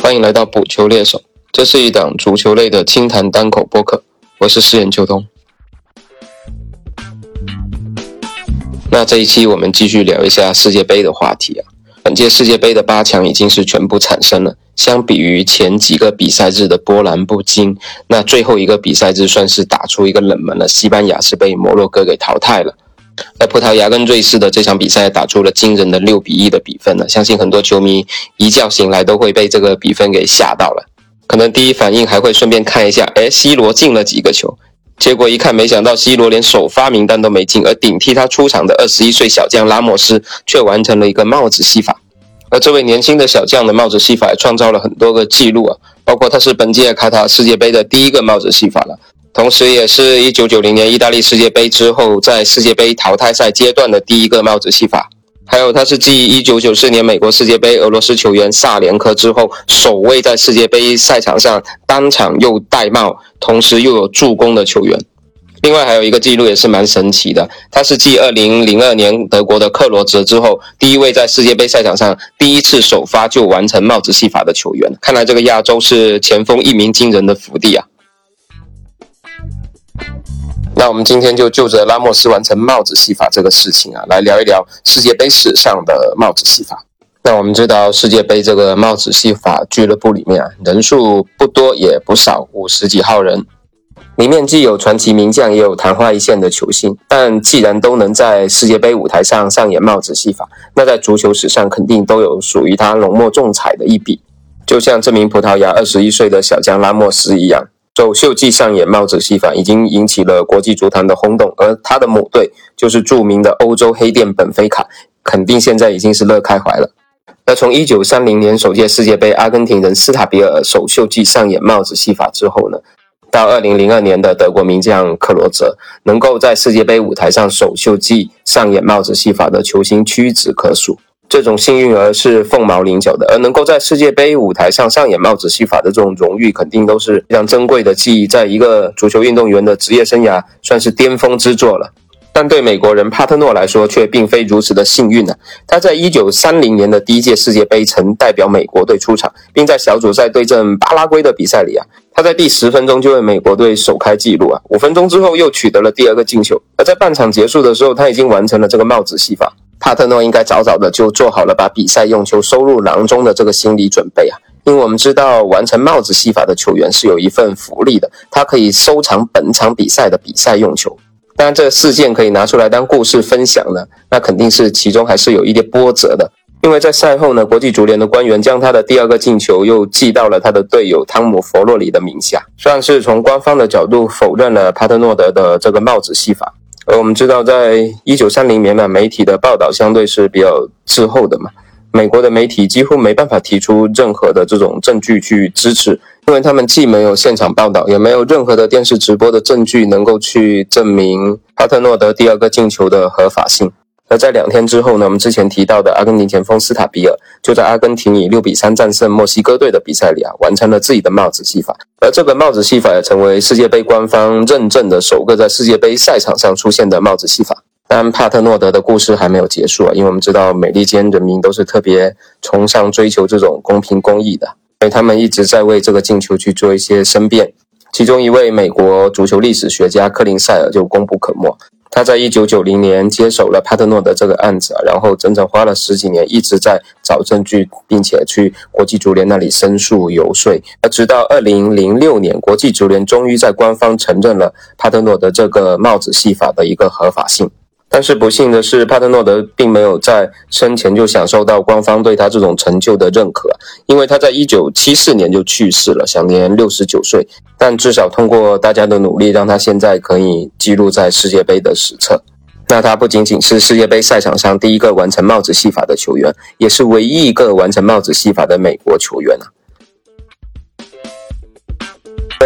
欢迎来到补球猎手，这是一档足球类的轻谈单口播客，我是饰演秋冬。那这一期我们继续聊一下世界杯的话题啊。本届世界杯的八强已经是全部产生了。相比于前几个比赛日的波澜不惊，那最后一个比赛日算是打出一个冷门了。西班牙是被摩洛哥给淘汰了，而葡萄牙跟瑞士的这场比赛打出了惊人的六比一的比分呢。相信很多球迷一觉醒来都会被这个比分给吓到了，可能第一反应还会顺便看一下，哎，C 罗进了几个球？结果一看，没想到 C 罗连首发名单都没进，而顶替他出场的二十一岁小将拉莫斯却完成了一个帽子戏法。而这位年轻的小将的帽子戏法也创造了很多个记录啊，包括他是本届卡塔世界杯的第一个帽子戏法了，同时也是一九九零年意大利世界杯之后在世界杯淘汰赛阶段的第一个帽子戏法，还有他是继一九九四年美国世界杯俄罗斯球员萨连科之后，首位在世界杯赛场上当场又戴帽，同时又有助攻的球员。另外还有一个记录也是蛮神奇的，他是继二零零二年德国的克罗泽之后，第一位在世界杯赛场上第一次首发就完成帽子戏法的球员。看来这个亚洲是前锋一鸣惊人的福地啊！那我们今天就就着拉莫斯完成帽子戏法这个事情啊，来聊一聊世界杯史上的帽子戏法。那我们知道世界杯这个帽子戏法俱乐部里面啊，人数不多也不少，五十几号人。里面既有传奇名将，也有昙花一现的球星。但既然都能在世界杯舞台上上演帽子戏法，那在足球史上肯定都有属于他浓墨重彩的一笔。就像这名葡萄牙二十一岁的小将拉莫斯一样，走秀技上演帽子戏法，已经引起了国际足坛的轰动。而他的母队就是著名的欧洲黑店本菲卡，肯定现在已经是乐开怀了。那从一九三零年首届世界杯，阿根廷人斯塔比尔首秀季上演帽子戏法之后呢？到二零零二年的德国名将克罗泽，能够在世界杯舞台上首秀技上演帽子戏法的球星屈指可数。这种幸运儿是凤毛麟角的，而能够在世界杯舞台上上演帽子戏法的这种荣誉，肯定都是非常珍贵的记忆，在一个足球运动员的职业生涯算是巅峰之作了。但对美国人帕特诺来说，却并非如此的幸运呢。他在一九三零年的第一届世界杯曾代表美国队出场，并在小组赛对阵巴拉圭的比赛里啊。他在第十分钟就为美国队首开纪录啊！五分钟之后又取得了第二个进球。而在半场结束的时候，他已经完成了这个帽子戏法。帕特诺应该早早的就做好了把比赛用球收入囊中的这个心理准备啊！因为我们知道，完成帽子戏法的球员是有一份福利的，他可以收藏本场比赛的比赛用球。当然，这个事件可以拿出来当故事分享呢，那肯定是其中还是有一点波折的。因为在赛后呢，国际足联的官员将他的第二个进球又记到了他的队友汤姆·弗洛里的名下，算是从官方的角度否认了帕特诺德的这个帽子戏法。而我们知道，在一九三零年呢，媒体的报道相对是比较滞后的嘛，美国的媒体几乎没办法提出任何的这种证据去支持，因为他们既没有现场报道，也没有任何的电视直播的证据能够去证明帕特诺德第二个进球的合法性。而在两天之后呢，我们之前提到的阿根廷前锋斯塔比尔，就在阿根廷以六比三战胜墨西哥队的比赛里啊，完成了自己的帽子戏法。而这个帽子戏法也成为世界杯官方认证的首个在世界杯赛场上出现的帽子戏法。但帕特诺德的故事还没有结束啊，因为我们知道美利坚人民都是特别崇尚追求这种公平公义的，所以他们一直在为这个进球去做一些申辩。其中一位美国足球历史学家克林塞尔就功不可没。他在一九九零年接手了帕特诺德这个案子，然后整整花了十几年，一直在找证据，并且去国际足联那里申诉游说，而直到二零零六年，国际足联终于在官方承认了帕特诺德这个帽子戏法的一个合法性。但是不幸的是，帕特诺德并没有在生前就享受到官方对他这种成就的认可，因为他在一九七四年就去世了，享年六十九岁。但至少通过大家的努力，让他现在可以记录在世界杯的史册。那他不仅仅是世界杯赛场上第一个完成帽子戏法的球员，也是唯一一个完成帽子戏法的美国球员啊！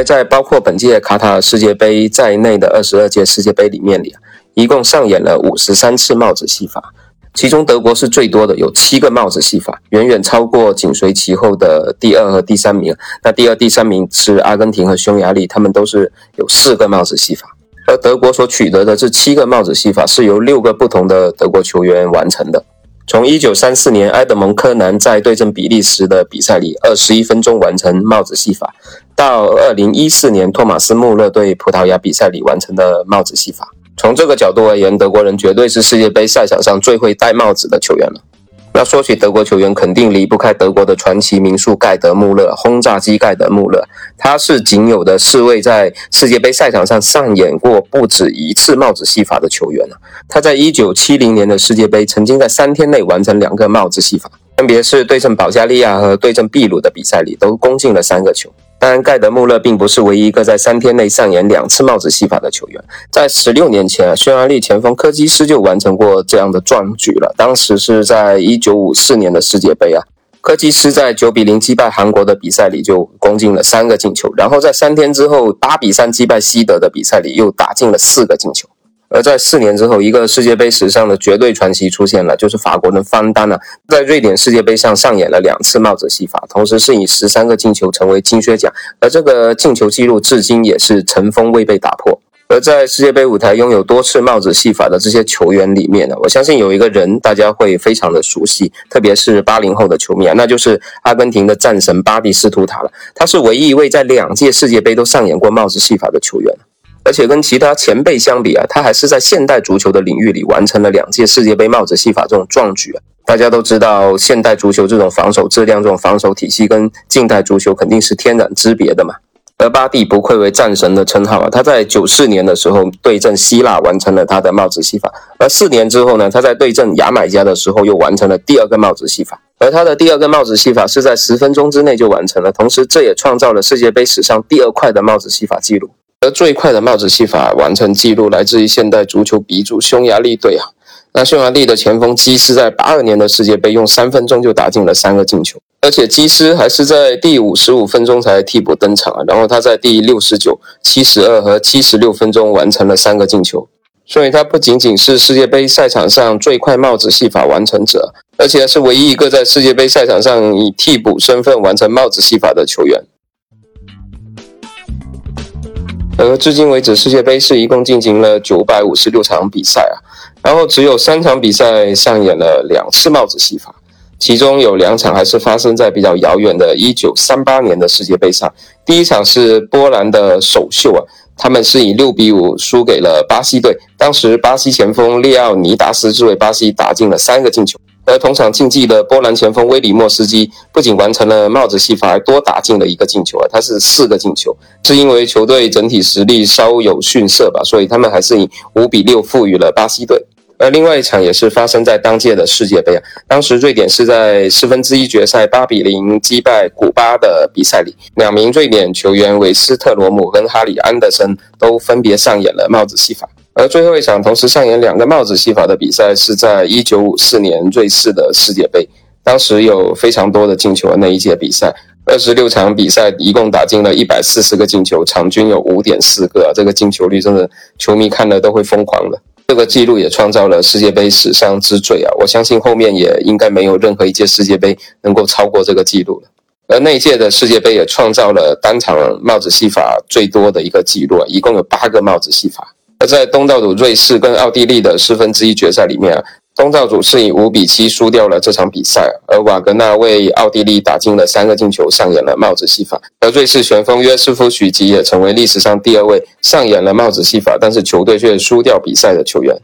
在包括本届卡塔尔世界杯在内的二十二届世界杯里面里。一共上演了五十三次帽子戏法，其中德国是最多的，有七个帽子戏法，远远超过紧随其后的第二和第三名。那第二、第三名是阿根廷和匈牙利，他们都是有四个帽子戏法。而德国所取得的这七个帽子戏法是由六个不同的德国球员完成的。从1934年埃德蒙·柯南在对阵比利时的比赛里21分钟完成帽子戏法，到2014年托马斯·穆勒对葡萄牙比赛里完成的帽子戏法，从这个角度而言，德国人绝对是世界杯赛场上最会戴帽子的球员了。那说起德国球员，肯定离不开德国的传奇名宿盖德·穆勒，轰炸机盖德·穆勒。他是仅有的四位在世界杯赛场上上演过不止一次帽子戏法的球员他在1970年的世界杯，曾经在三天内完成两个帽子戏法，分别是对阵保加利亚和对阵秘鲁的比赛里，都攻进了三个球。当然，盖德穆勒并不是唯一一个在三天内上演两次帽子戏法的球员。在十六年前，匈牙利前锋科基斯就完成过这样的壮举了。当时是在一九五四年的世界杯啊，科基斯在九比零击败韩国的比赛里就攻进了三个进球，然后在三天之后八比三击败西德的比赛里又打进了四个进球。而在四年之后，一个世界杯史上的绝对传奇出现了，就是法国人方丹呢，在瑞典世界杯上上演了两次帽子戏法，同时是以十三个进球成为金靴奖，而这个进球记录至今也是尘封未被打破。而在世界杯舞台拥有多次帽子戏法的这些球员里面呢，我相信有一个人大家会非常的熟悉，特别是八零后的球迷啊，那就是阿根廷的战神巴蒂斯图塔了。他是唯一一位在两届世界杯都上演过帽子戏法的球员。而且跟其他前辈相比啊，他还是在现代足球的领域里完成了两届世界杯帽子戏法这种壮举啊。大家都知道，现代足球这种防守质量、这种防守体系跟近代足球肯定是天壤之别的嘛。而巴蒂不愧为战神的称号啊，他在九四年的时候对阵希腊完成了他的帽子戏法，而四年之后呢，他在对阵牙买加的时候又完成了第二个帽子戏法，而他的第二个帽子戏法是在十分钟之内就完成了，同时这也创造了世界杯史上第二快的帽子戏法记录。而最快的帽子戏法完成记录来自于现代足球鼻祖匈牙利队啊。那匈牙利的前锋基斯在八二年的世界杯用三分钟就打进了三个进球，而且基斯还是在第五十五分钟才替补登场啊。然后他在第六十九、七十二和七十六分钟完成了三个进球，所以他不仅仅是世界杯赛场上最快帽子戏法完成者，而且是唯一一个在世界杯赛场上以替补身份完成帽子戏法的球员。而至今为止，世界杯是一共进行了九百五十六场比赛啊，然后只有三场比赛上演了两次帽子戏法，其中有两场还是发生在比较遥远的1938年的世界杯上。第一场是波兰的首秀啊，他们是以六比五输给了巴西队，当时巴西前锋列奥尼达斯为巴西打进了三个进球。而同场竞技的波兰前锋威里莫斯基不仅完成了帽子戏法，还多打进了一个进球啊！他是四个进球，是因为球队整体实力稍有逊色吧，所以他们还是以五比六负于了巴西队。而另外一场也是发生在当届的世界杯啊，当时瑞典是在四分之一决赛八比零击败古巴的比赛里，两名瑞典球员韦斯特罗姆跟哈里安德森都分别上演了帽子戏法。而最后一场同时上演两个帽子戏法的比赛是在一九五四年瑞士的世界杯，当时有非常多的进球的那一届比赛，二十六场比赛一共打进了一百四十个进球，场均有五点四个，这个进球率真的球迷看了都会疯狂的。这个记录也创造了世界杯史上之最啊！我相信后面也应该没有任何一届世界杯能够超过这个记录了。而那一届的世界杯也创造了单场帽子戏法最多的一个记录，一共有八个帽子戏法。而在东道主瑞士跟奥地利的四分之一决赛里面啊，东道主是以五比七输掉了这场比赛，而瓦格纳为奥地利打进了三个进球，上演了帽子戏法。而瑞士旋风约瑟夫许吉也成为历史上第二位上演了帽子戏法，但是球队却输掉比赛的球员。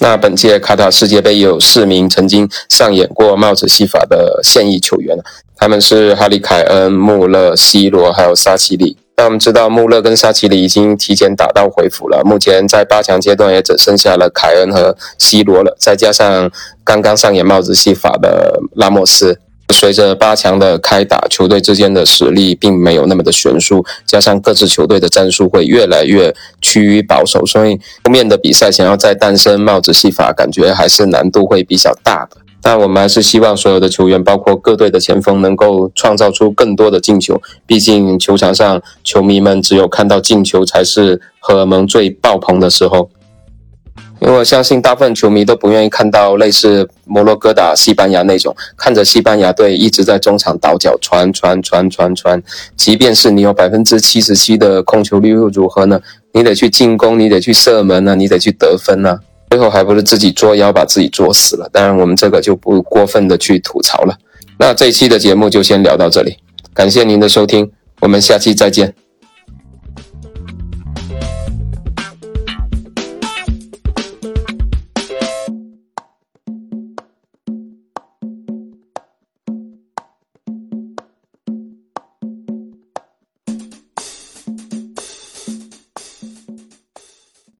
那本届卡塔世界杯也有四名曾经上演过帽子戏法的现役球员，他们是哈里凯恩、穆勒、C 罗还有沙奇里。那我们知道，穆勒跟沙奇里已经提前打道回府了。目前在八强阶段也只剩下了凯恩和 C 罗了，再加上刚刚上演帽子戏法的拉莫斯。随着八强的开打，球队之间的实力并没有那么的悬殊，加上各支球队的战术会越来越趋于保守，所以后面的比赛想要再诞生帽子戏法，感觉还是难度会比较大的。但我们还是希望所有的球员，包括各队的前锋，能够创造出更多的进球。毕竟球场上，球迷们只有看到进球，才是荷尔蒙最爆棚的时候。因为我相信大部分球迷都不愿意看到类似摩洛哥打西班牙那种，看着西班牙队一直在中场倒脚传传传传传，即便是你有百分之七十七的控球率又如何呢？你得去进攻，你得去射门呢，你得去得分呢，最后还不是自己作妖把自己作死了？当然，我们这个就不过分的去吐槽了。那这一期的节目就先聊到这里，感谢您的收听，我们下期再见。